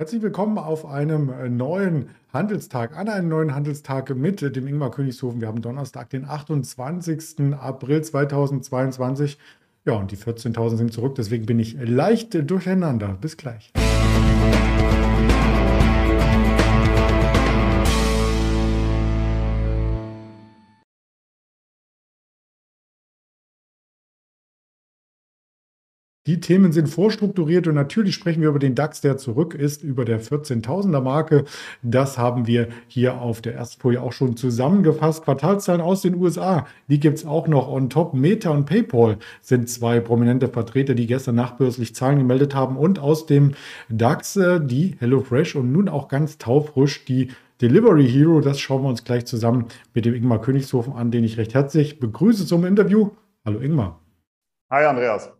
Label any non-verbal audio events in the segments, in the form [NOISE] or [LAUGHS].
Herzlich willkommen auf einem äh, neuen Handelstag, an einem neuen Handelstag mit dem Ingmar Königshofen. Wir haben Donnerstag, den 28. April 2022. Ja, und die 14.000 sind zurück, deswegen bin ich leicht durcheinander. Bis gleich. Die Themen sind vorstrukturiert und natürlich sprechen wir über den DAX, der zurück ist, über der 14.000er Marke. Das haben wir hier auf der ersten Folie auch schon zusammengefasst. Quartalszahlen aus den USA, die gibt es auch noch on top. Meta und PayPal sind zwei prominente Vertreter, die gestern nachbörslich Zahlen gemeldet haben und aus dem DAX äh, die HelloFresh und nun auch ganz taufrisch die Delivery Hero. Das schauen wir uns gleich zusammen mit dem Ingmar Königshofen an, den ich recht herzlich begrüße zum Interview. Hallo Ingmar. Hi Andreas.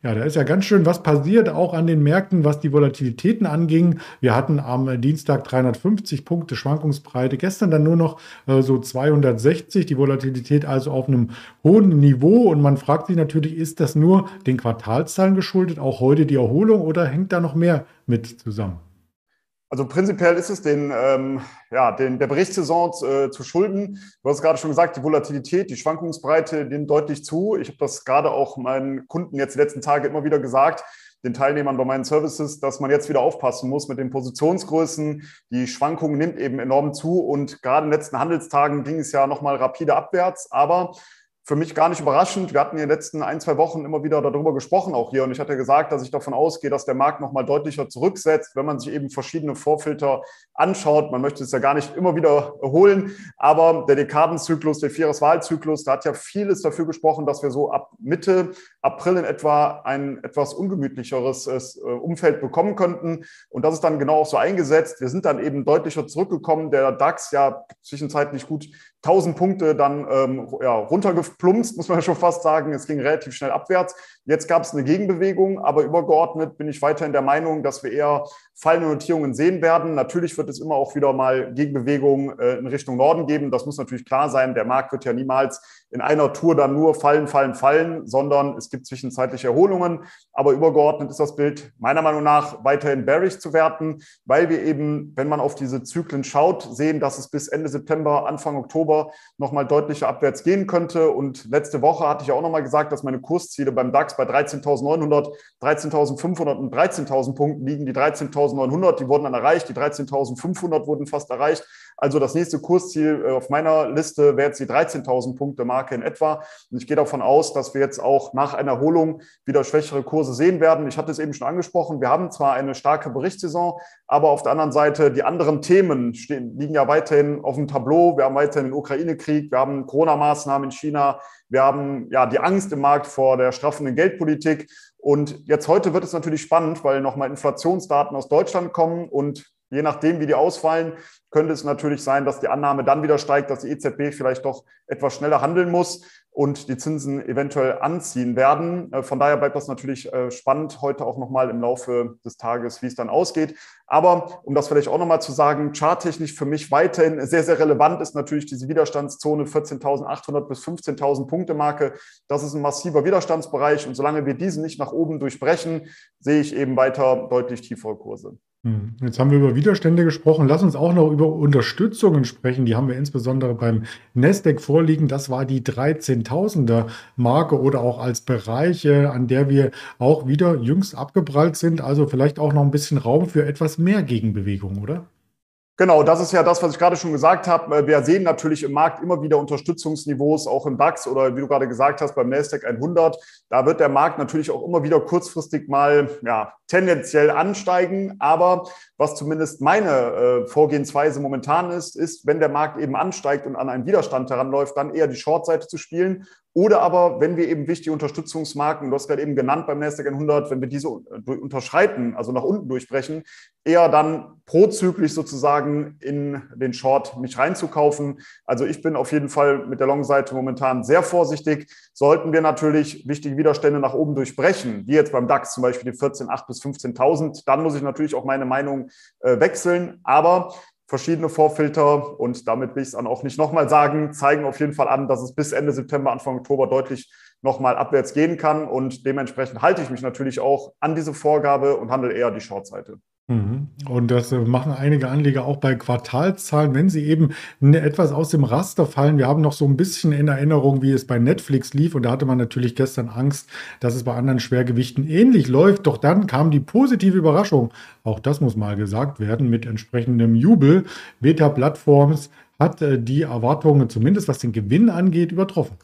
Ja, da ist ja ganz schön was passiert, auch an den Märkten, was die Volatilitäten anging. Wir hatten am Dienstag 350 Punkte Schwankungsbreite, gestern dann nur noch äh, so 260, die Volatilität also auf einem hohen Niveau. Und man fragt sich natürlich, ist das nur den Quartalszahlen geschuldet, auch heute die Erholung oder hängt da noch mehr mit zusammen? Also prinzipiell ist es den, ähm, ja, den, der Berichtssaison äh, zu schulden. Du hast gerade schon gesagt, die Volatilität, die Schwankungsbreite nimmt deutlich zu. Ich habe das gerade auch meinen Kunden jetzt die letzten Tage immer wieder gesagt, den Teilnehmern bei meinen Services, dass man jetzt wieder aufpassen muss mit den Positionsgrößen. Die Schwankung nimmt eben enorm zu und gerade in den letzten Handelstagen ging es ja nochmal rapide abwärts. Aber für mich gar nicht überraschend. Wir hatten in den letzten ein, zwei Wochen immer wieder darüber gesprochen, auch hier. Und ich hatte gesagt, dass ich davon ausgehe, dass der Markt nochmal deutlicher zurücksetzt, wenn man sich eben verschiedene Vorfilter anschaut. Man möchte es ja gar nicht immer wieder holen. Aber der Dekadenzyklus, der Viereswahlzyklus, da hat ja vieles dafür gesprochen, dass wir so ab Mitte April in etwa ein etwas ungemütlicheres äh, Umfeld bekommen könnten. Und das ist dann genau auch so eingesetzt. Wir sind dann eben deutlicher zurückgekommen. Der DAX ja zwischenzeitlich gut 1000 Punkte dann ähm, ja, runtergeplumpst, muss man schon fast sagen. Es ging relativ schnell abwärts. Jetzt gab es eine Gegenbewegung, aber übergeordnet bin ich weiterhin der Meinung, dass wir eher fallende Notierungen sehen werden. Natürlich wird es immer auch wieder mal Gegenbewegungen äh, in Richtung Norden geben. Das muss natürlich klar sein. Der Markt wird ja niemals in einer Tour dann nur fallen, fallen, fallen, sondern es gibt zwischenzeitliche Erholungen. Aber übergeordnet ist das Bild meiner Meinung nach weiterhin bearish zu werten, weil wir eben, wenn man auf diese Zyklen schaut, sehen, dass es bis Ende September, Anfang Oktober nochmal deutlicher abwärts gehen könnte. Und letzte Woche hatte ich auch nochmal gesagt, dass meine Kursziele beim DAX bei 13.900, 13.500 und 13.000 Punkten liegen. Die 13.000 13.900, die wurden dann erreicht, die 13.500 wurden fast erreicht. Also das nächste Kursziel äh, auf meiner Liste wäre jetzt die 13.000 Punkte Marke in etwa. Und ich gehe davon aus, dass wir jetzt auch nach einer Erholung wieder schwächere Kurse sehen werden. Ich hatte es eben schon angesprochen. Wir haben zwar eine starke Berichtssaison, aber auf der anderen Seite die anderen Themen stehen, liegen ja weiterhin auf dem Tableau. Wir haben weiterhin den Ukraine-Krieg, wir haben Corona-Maßnahmen in China, wir haben ja die Angst im Markt vor der straffenden Geldpolitik. Und jetzt heute wird es natürlich spannend, weil nochmal Inflationsdaten aus Deutschland kommen und je nachdem, wie die ausfallen, könnte es natürlich sein, dass die Annahme dann wieder steigt, dass die EZB vielleicht doch etwas schneller handeln muss und die Zinsen eventuell anziehen werden. Äh, von daher bleibt das natürlich äh, spannend heute auch nochmal im Laufe des Tages, wie es dann ausgeht. Aber um das vielleicht auch nochmal zu sagen, charttechnisch für mich weiterhin sehr, sehr relevant ist natürlich diese Widerstandszone 14.800 bis 15.000 Punkte Marke. Das ist ein massiver Widerstandsbereich und solange wir diesen nicht nach oben durchbrechen, sehe ich eben weiter deutlich tiefere Kurse. Hm. Jetzt haben wir über Widerstände gesprochen. Lass uns auch noch über Unterstützungen sprechen. Die haben wir insbesondere beim Nasdaq vorliegen. Das war die 13.000er Marke oder auch als Bereiche, an der wir auch wieder jüngst abgeprallt sind. Also vielleicht auch noch ein bisschen Raum für etwas mehr Gegenbewegung, oder? Genau, das ist ja das, was ich gerade schon gesagt habe. Wir sehen natürlich im Markt immer wieder Unterstützungsniveaus, auch im DAX oder wie du gerade gesagt hast, beim Nasdaq 100. Da wird der Markt natürlich auch immer wieder kurzfristig mal ja, tendenziell ansteigen. Aber was zumindest meine äh, Vorgehensweise momentan ist, ist, wenn der Markt eben ansteigt und an einen Widerstand heranläuft, dann eher die Shortseite zu spielen oder aber, wenn wir eben wichtige Unterstützungsmarken, du hast gerade eben genannt beim Nasdaq 100, wenn wir diese unterschreiten, also nach unten durchbrechen, eher dann prozyklisch sozusagen in den Short mich reinzukaufen. Also ich bin auf jeden Fall mit der Long-Seite momentan sehr vorsichtig. Sollten wir natürlich wichtige Widerstände nach oben durchbrechen, wie jetzt beim DAX zum Beispiel die 14.8 bis 15.000, dann muss ich natürlich auch meine Meinung äh, wechseln. Aber verschiedene Vorfilter und damit will ich es dann auch nicht nochmal sagen, zeigen auf jeden Fall an, dass es bis Ende September, Anfang Oktober deutlich nochmal abwärts gehen kann und dementsprechend halte ich mich natürlich auch an diese Vorgabe und handle eher die Shortseite. Mhm. Und das äh, machen einige Anleger auch bei Quartalszahlen, wenn sie eben etwas aus dem Raster fallen. Wir haben noch so ein bisschen in Erinnerung, wie es bei Netflix lief. Und da hatte man natürlich gestern Angst, dass es bei anderen Schwergewichten ähnlich läuft. Doch dann kam die positive Überraschung. Auch das muss mal gesagt werden mit entsprechendem Jubel. Beta Plattforms hat äh, die Erwartungen, zumindest was den Gewinn angeht, übertroffen.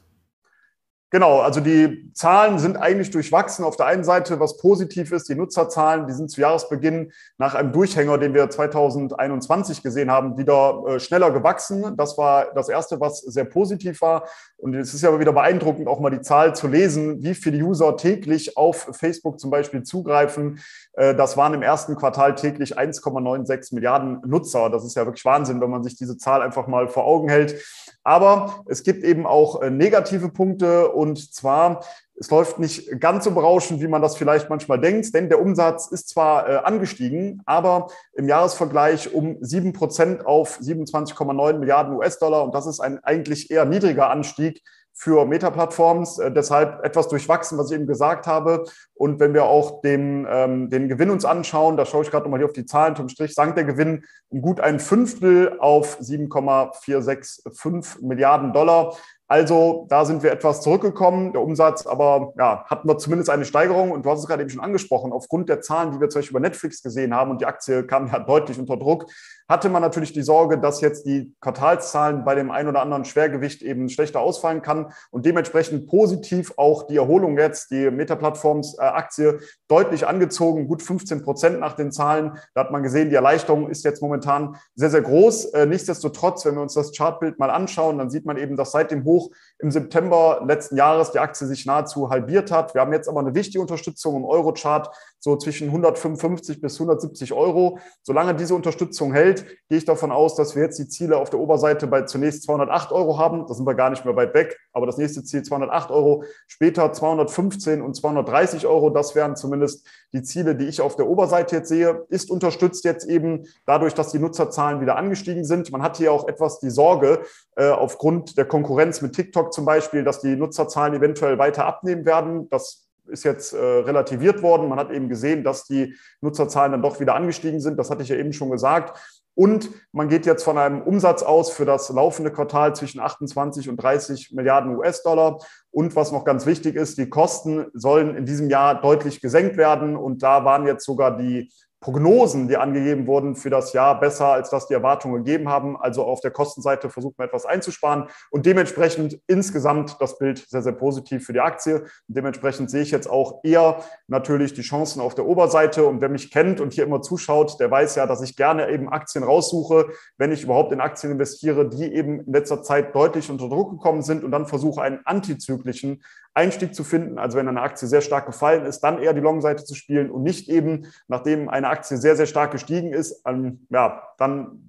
Genau, also die Zahlen sind eigentlich durchwachsen. Auf der einen Seite, was positiv ist, die Nutzerzahlen, die sind zu Jahresbeginn nach einem Durchhänger, den wir 2021 gesehen haben, wieder äh, schneller gewachsen. Das war das Erste, was sehr positiv war. Und es ist ja wieder beeindruckend, auch mal die Zahl zu lesen, wie viele User täglich auf Facebook zum Beispiel zugreifen. Äh, das waren im ersten Quartal täglich 1,96 Milliarden Nutzer. Das ist ja wirklich Wahnsinn, wenn man sich diese Zahl einfach mal vor Augen hält. Aber es gibt eben auch äh, negative Punkte und zwar, es läuft nicht ganz so berauschend, wie man das vielleicht manchmal denkt, denn der Umsatz ist zwar äh, angestiegen, aber im Jahresvergleich um sieben Prozent auf 27,9 Milliarden US-Dollar und das ist ein eigentlich eher niedriger Anstieg für Meta-Plattforms. Äh, deshalb etwas durchwachsen, was ich eben gesagt habe. Und wenn wir auch den, ähm, den Gewinn uns anschauen, da schaue ich gerade nochmal hier auf die Zahlen zum Strich, sank der Gewinn um gut ein Fünftel auf 7,465 Milliarden Dollar. Also da sind wir etwas zurückgekommen. Der Umsatz aber ja, hatten wir zumindest eine Steigerung. Und du hast es gerade eben schon angesprochen, aufgrund der Zahlen, die wir zum Beispiel über Netflix gesehen haben und die Aktie kam ja [LAUGHS] deutlich unter Druck, hatte man natürlich die Sorge, dass jetzt die Quartalszahlen bei dem ein oder anderen Schwergewicht eben schlechter ausfallen kann und dementsprechend positiv auch die Erholung jetzt, die Meta-Plattforms-Aktie deutlich angezogen, gut 15 Prozent nach den Zahlen. Da hat man gesehen, die Erleichterung ist jetzt momentan sehr, sehr groß. Äh, nichtsdestotrotz, wenn wir uns das Chartbild mal anschauen, dann sieht man eben, dass seit dem Hoch im September letzten Jahres die Aktie sich nahezu halbiert hat. Wir haben jetzt aber eine wichtige Unterstützung im Euro-Chart, so zwischen 155 bis 170 Euro. Solange diese Unterstützung hält, gehe ich davon aus, dass wir jetzt die Ziele auf der Oberseite bei zunächst 208 Euro haben. Da sind wir gar nicht mehr weit weg. Aber das nächste Ziel 208 Euro, später 215 und 230 Euro. Das wären zumindest die Ziele, die ich auf der Oberseite jetzt sehe. Ist unterstützt jetzt eben dadurch, dass die Nutzerzahlen wieder angestiegen sind. Man hat hier auch etwas die Sorge, äh, aufgrund der Konkurrenz mit TikTok zum Beispiel, dass die Nutzerzahlen eventuell weiter abnehmen werden. Das ist jetzt äh, relativiert worden. Man hat eben gesehen, dass die Nutzerzahlen dann doch wieder angestiegen sind. Das hatte ich ja eben schon gesagt. Und man geht jetzt von einem Umsatz aus für das laufende Quartal zwischen 28 und 30 Milliarden US-Dollar. Und was noch ganz wichtig ist, die Kosten sollen in diesem Jahr deutlich gesenkt werden. Und da waren jetzt sogar die Prognosen, die angegeben wurden für das Jahr, besser, als das die Erwartungen gegeben haben. Also auf der Kostenseite versucht man etwas einzusparen und dementsprechend insgesamt das Bild sehr, sehr positiv für die Aktie. Und dementsprechend sehe ich jetzt auch eher natürlich die Chancen auf der Oberseite. Und wer mich kennt und hier immer zuschaut, der weiß ja, dass ich gerne eben Aktien raussuche, wenn ich überhaupt in Aktien investiere, die eben in letzter Zeit deutlich unter Druck gekommen sind und dann versuche, einen antizyklischen Einstieg zu finden. Also wenn eine Aktie sehr stark gefallen ist, dann eher die Long-Seite zu spielen und nicht eben, nachdem eine Aktie sehr, sehr stark gestiegen ist, ähm, ja, dann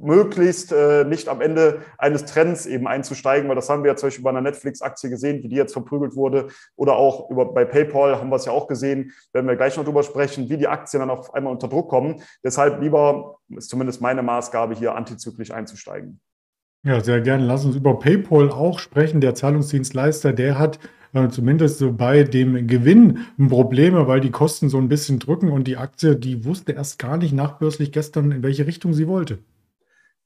möglichst äh, nicht am Ende eines Trends eben einzusteigen, weil das haben wir ja zum Beispiel bei einer Netflix-Aktie gesehen, wie die jetzt verprügelt wurde oder auch über, bei PayPal haben wir es ja auch gesehen, werden wir gleich noch drüber sprechen, wie die Aktien dann auf einmal unter Druck kommen. Deshalb lieber, ist zumindest meine Maßgabe hier, antizyklisch einzusteigen. Ja, sehr gerne. Lass uns über PayPal auch sprechen. Der Zahlungsdienstleister, der hat zumindest so bei dem Gewinn Probleme, weil die Kosten so ein bisschen drücken und die Aktie, die wusste erst gar nicht nachbörslich gestern, in welche Richtung sie wollte.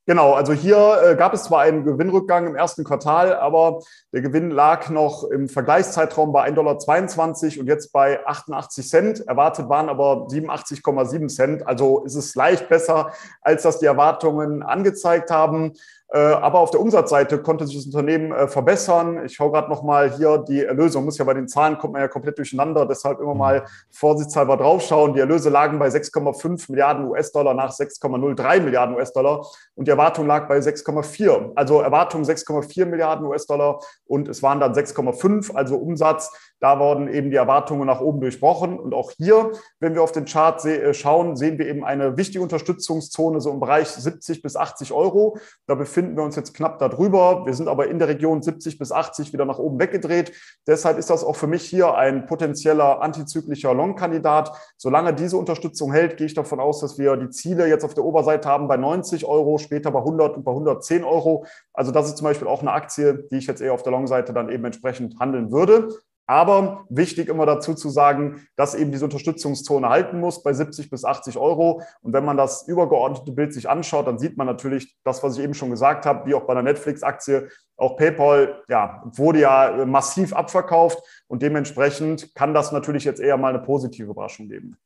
Genau, also hier äh, gab es zwar einen Gewinnrückgang im ersten Quartal, aber der Gewinn lag noch im Vergleichszeitraum bei 1,22 Dollar und jetzt bei 88 Cent. Erwartet waren aber 87,7 Cent. Also ist es leicht besser, als das die Erwartungen angezeigt haben. Äh, aber auf der Umsatzseite konnte sich das Unternehmen äh, verbessern. Ich schaue gerade noch mal hier die Erlöse. muss ja bei den Zahlen kommt man ja komplett durcheinander. Deshalb immer mal vorsichtshalber draufschauen. Die Erlöse lagen bei 6,5 Milliarden US-Dollar nach 6,03 Milliarden US-Dollar und die Erwartung lag bei 6,4. Also Erwartung 6,4 Milliarden US-Dollar und es waren dann 6,5. Also Umsatz da wurden eben die Erwartungen nach oben durchbrochen. Und auch hier, wenn wir auf den Chart äh, schauen, sehen wir eben eine wichtige Unterstützungszone so im Bereich 70 bis 80 Euro. Da befinden wir uns jetzt knapp darüber. Wir sind aber in der Region 70 bis 80 wieder nach oben weggedreht. Deshalb ist das auch für mich hier ein potenzieller antizyklischer Long-Kandidat. Solange diese Unterstützung hält, gehe ich davon aus, dass wir die Ziele jetzt auf der Oberseite haben bei 90 Euro, später bei 100 und bei 110 Euro. Also das ist zum Beispiel auch eine Aktie, die ich jetzt eher auf der Long-Seite dann eben entsprechend handeln würde. Aber wichtig immer dazu zu sagen, dass eben diese Unterstützungszone halten muss bei 70 bis 80 Euro. Und wenn man das übergeordnete Bild sich anschaut, dann sieht man natürlich das, was ich eben schon gesagt habe, wie auch bei der Netflix-Aktie. Auch PayPal ja, wurde ja massiv abverkauft und dementsprechend kann das natürlich jetzt eher mal eine positive Überraschung geben.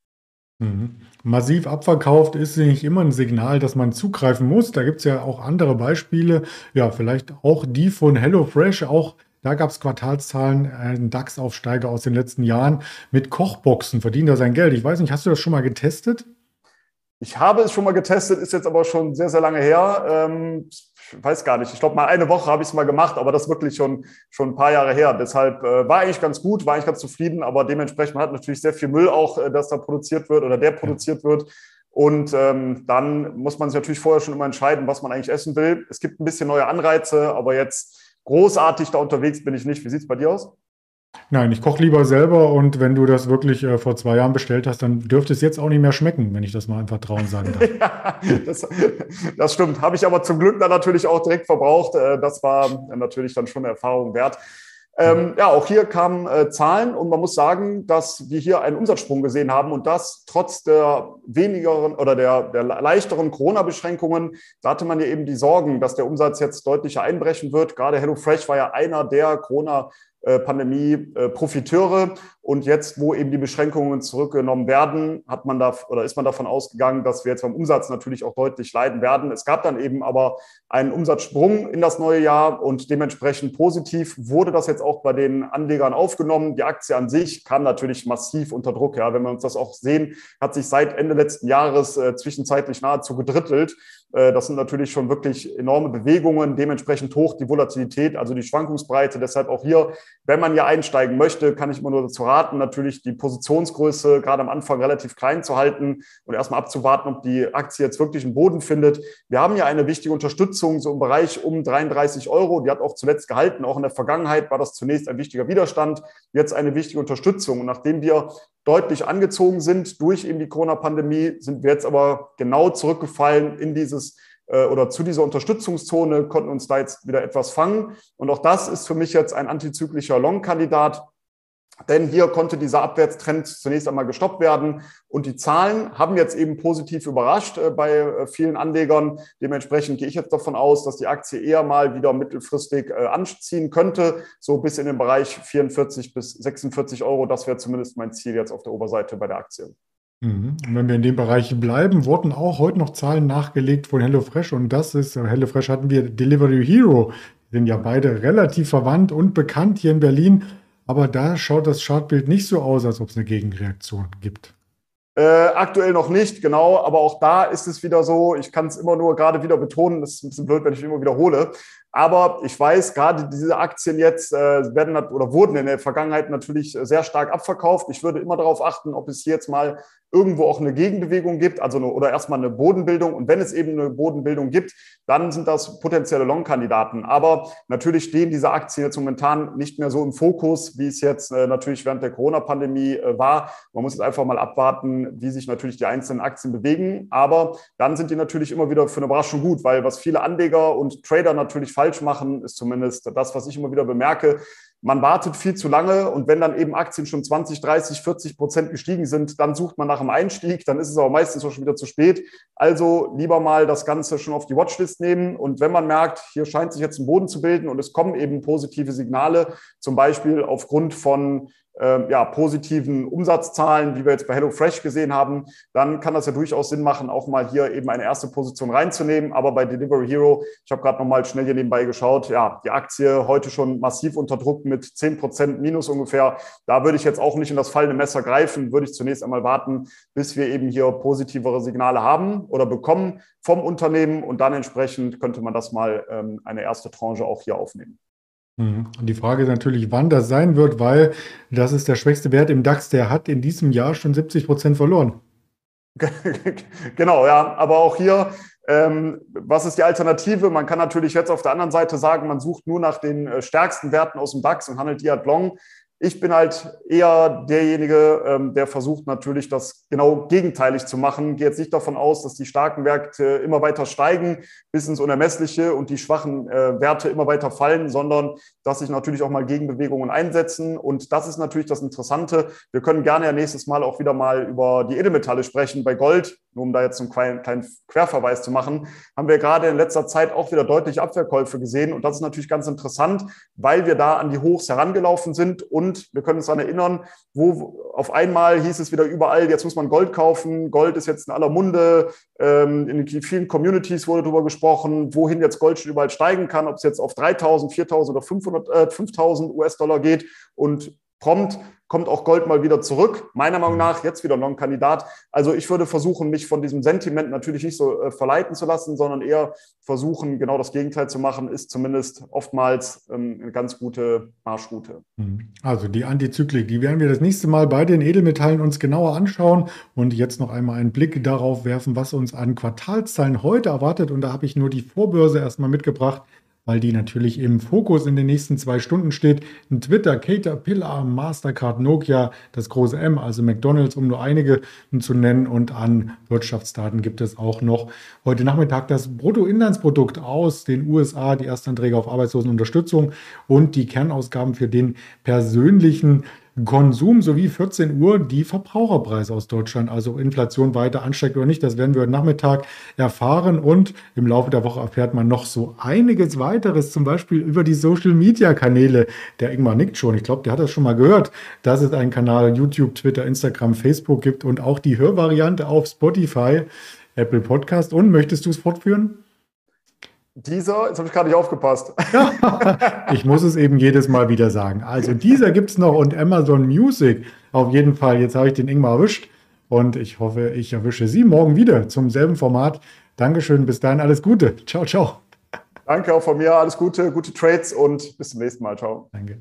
Mhm. Massiv abverkauft ist nicht immer ein Signal, dass man zugreifen muss. Da gibt es ja auch andere Beispiele. Ja, vielleicht auch die von HelloFresh. Auch da gab es Quartalszahlen, ein DAX-Aufsteiger aus den letzten Jahren mit Kochboxen verdient er sein Geld. Ich weiß nicht, hast du das schon mal getestet? Ich habe es schon mal getestet, ist jetzt aber schon sehr, sehr lange her. Ähm, ich weiß gar nicht. Ich glaube, mal eine Woche habe ich es mal gemacht, aber das ist wirklich schon, schon ein paar Jahre her. Deshalb äh, war eigentlich ganz gut, war eigentlich ganz zufrieden, aber dementsprechend man hat natürlich sehr viel Müll auch, äh, das da produziert wird oder der produziert wird. Und ähm, dann muss man sich natürlich vorher schon immer entscheiden, was man eigentlich essen will. Es gibt ein bisschen neue Anreize, aber jetzt großartig da unterwegs bin ich nicht. Wie sieht es bei dir aus? Nein, ich koche lieber selber und wenn du das wirklich äh, vor zwei Jahren bestellt hast, dann dürfte es jetzt auch nicht mehr schmecken, wenn ich das mal einfach trauen sagen darf. [LAUGHS] ja, das, das, stimmt. Habe ich aber zum Glück dann natürlich auch direkt verbraucht. Äh, das war natürlich dann schon eine Erfahrung wert. Ähm, ja, auch hier kamen äh, Zahlen und man muss sagen, dass wir hier einen Umsatzsprung gesehen haben und das trotz der wenigeren oder der, der leichteren Corona-Beschränkungen. Da hatte man ja eben die Sorgen, dass der Umsatz jetzt deutlicher einbrechen wird. Gerade HelloFresh war ja einer der Corona- äh, Pandemie-Profiteure. Und jetzt, wo eben die Beschränkungen zurückgenommen werden, hat man da oder ist man davon ausgegangen, dass wir jetzt beim Umsatz natürlich auch deutlich leiden werden. Es gab dann eben aber einen Umsatzsprung in das neue Jahr und dementsprechend positiv wurde das jetzt auch bei den Anlegern aufgenommen. Die Aktie an sich kam natürlich massiv unter Druck. Ja, wenn wir uns das auch sehen, hat sich seit Ende letzten Jahres äh, zwischenzeitlich nahezu gedrittelt. Äh, das sind natürlich schon wirklich enorme Bewegungen, dementsprechend hoch die Volatilität, also die Schwankungsbreite. Deshalb auch hier, wenn man hier einsteigen möchte, kann ich immer nur dazu raten, natürlich die Positionsgröße gerade am Anfang relativ klein zu halten und erstmal abzuwarten, ob die Aktie jetzt wirklich einen Boden findet. Wir haben ja eine wichtige Unterstützung so im Bereich um 33 Euro. Die hat auch zuletzt gehalten. Auch in der Vergangenheit war das zunächst ein wichtiger Widerstand, jetzt eine wichtige Unterstützung. Und nachdem wir deutlich angezogen sind durch eben die Corona-Pandemie, sind wir jetzt aber genau zurückgefallen in dieses äh, oder zu dieser Unterstützungszone, konnten uns da jetzt wieder etwas fangen. Und auch das ist für mich jetzt ein antizyklischer Long-Kandidat. Denn hier konnte dieser Abwärtstrend zunächst einmal gestoppt werden. Und die Zahlen haben jetzt eben positiv überrascht äh, bei äh, vielen Anlegern. Dementsprechend gehe ich jetzt davon aus, dass die Aktie eher mal wieder mittelfristig anziehen könnte. So bis in den Bereich 44 bis 46 Euro. Das wäre zumindest mein Ziel jetzt auf der Oberseite bei der Aktie. Mhm. Und wenn wir in dem Bereich bleiben, wurden auch heute noch Zahlen nachgelegt von HelloFresh. Und das ist, HelloFresh hatten wir Delivery Hero. Die sind ja beide relativ verwandt und bekannt hier in Berlin. Aber da schaut das Chartbild nicht so aus, als ob es eine Gegenreaktion gibt. Äh, aktuell noch nicht, genau, aber auch da ist es wieder so, ich kann es immer nur gerade wieder betonen, das ist ein bisschen blöd, wenn ich immer wiederhole, aber ich weiß, gerade diese Aktien jetzt äh, werden oder wurden in der Vergangenheit natürlich sehr stark abverkauft. Ich würde immer darauf achten, ob es hier jetzt mal irgendwo auch eine Gegenbewegung gibt, also eine, oder erstmal eine Bodenbildung. Und wenn es eben eine Bodenbildung gibt, dann sind das potenzielle Long-Kandidaten. Aber natürlich stehen diese Aktien jetzt momentan nicht mehr so im Fokus, wie es jetzt äh, natürlich während der Corona-Pandemie äh, war. Man muss jetzt einfach mal abwarten, wie sich natürlich die einzelnen Aktien bewegen. Aber dann sind die natürlich immer wieder für eine Überraschung gut, weil was viele Anleger und Trader natürlich falsch machen, ist zumindest das, was ich immer wieder bemerke, man wartet viel zu lange und wenn dann eben Aktien schon 20, 30, 40 Prozent gestiegen sind, dann sucht man nach einem Einstieg, dann ist es aber meistens auch schon wieder zu spät. Also lieber mal das Ganze schon auf die Watchlist nehmen und wenn man merkt, hier scheint sich jetzt ein Boden zu bilden und es kommen eben positive Signale, zum Beispiel aufgrund von äh, ja, positiven Umsatzzahlen, wie wir jetzt bei HelloFresh gesehen haben, dann kann das ja durchaus Sinn machen, auch mal hier eben eine erste Position reinzunehmen. Aber bei Delivery Hero, ich habe gerade nochmal schnell hier nebenbei geschaut, ja, die Aktie heute schon massiv unter Druck mit 10 Prozent Minus ungefähr. Da würde ich jetzt auch nicht in das fallende Messer greifen, würde ich zunächst einmal warten, bis wir eben hier positivere Signale haben oder bekommen vom Unternehmen und dann entsprechend könnte man das mal ähm, eine erste Tranche auch hier aufnehmen. Mhm. Und die Frage ist natürlich, wann das sein wird, weil das ist der schwächste Wert im DAX, der hat in diesem Jahr schon 70 Prozent verloren. [LAUGHS] genau, ja, aber auch hier, ähm, was ist die Alternative? Man kann natürlich jetzt auf der anderen Seite sagen, man sucht nur nach den äh, stärksten Werten aus dem DAX und handelt die ad long. Ich bin halt eher derjenige, ähm, der versucht natürlich, das genau gegenteilig zu machen. Gehe jetzt nicht davon aus, dass die starken Werte immer weiter steigen bis ins Unermessliche und die schwachen äh, Werte immer weiter fallen, sondern dass sich natürlich auch mal Gegenbewegungen einsetzen. Und das ist natürlich das Interessante. Wir können gerne ja nächstes Mal auch wieder mal über die Edelmetalle sprechen. Bei Gold, nur um da jetzt einen kleinen, Querverweis zu machen, haben wir gerade in letzter Zeit auch wieder deutliche Abwehrkäufe gesehen. Und das ist natürlich ganz interessant, weil wir da an die Hochs herangelaufen sind und und wir können uns daran erinnern, wo auf einmal hieß es wieder überall, jetzt muss man Gold kaufen. Gold ist jetzt in aller Munde. Ähm, in vielen Communities wurde darüber gesprochen, wohin jetzt Gold schon überall steigen kann, ob es jetzt auf 3000, 4000 oder 500, äh, 5000 US-Dollar geht. Und prompt kommt auch Gold mal wieder zurück. Meiner Meinung nach jetzt wieder noch ein Kandidat. Also ich würde versuchen, mich von diesem Sentiment natürlich nicht so äh, verleiten zu lassen, sondern eher versuchen, genau das Gegenteil zu machen, ist zumindest oftmals ähm, eine ganz gute Marschroute. Mhm. Also die Antizyklik, die werden wir das nächste Mal bei den Edelmetallen uns genauer anschauen und jetzt noch einmal einen Blick darauf werfen, was uns an Quartalszahlen heute erwartet. Und da habe ich nur die Vorbörse erstmal mitgebracht weil die natürlich im Fokus in den nächsten zwei Stunden steht. Ein Twitter, Caterpillar, Mastercard, Nokia, das große M, also McDonalds, um nur einige zu nennen. Und an Wirtschaftsdaten gibt es auch noch heute Nachmittag das Bruttoinlandsprodukt aus den USA, die Erstanträge auf Arbeitslosenunterstützung und die Kernausgaben für den persönlichen Konsum sowie 14 Uhr die Verbraucherpreise aus Deutschland, also Inflation weiter ansteigt oder nicht. Das werden wir heute Nachmittag erfahren und im Laufe der Woche erfährt man noch so einiges weiteres, zum Beispiel über die Social Media Kanäle. Der Ingmar nickt schon. Ich glaube, der hat das schon mal gehört, dass es einen Kanal YouTube, Twitter, Instagram, Facebook gibt und auch die Hörvariante auf Spotify, Apple Podcast. Und möchtest du es fortführen? Dieser, jetzt habe ich gerade nicht aufgepasst. [LAUGHS] ich muss es eben jedes Mal wieder sagen. Also dieser gibt es noch und Amazon Music auf jeden Fall. Jetzt habe ich den Ingmar erwischt und ich hoffe, ich erwische Sie morgen wieder zum selben Format. Dankeschön, bis dahin alles Gute. Ciao, ciao. Danke auch von mir, alles Gute, gute Trades und bis zum nächsten Mal. Ciao. Danke.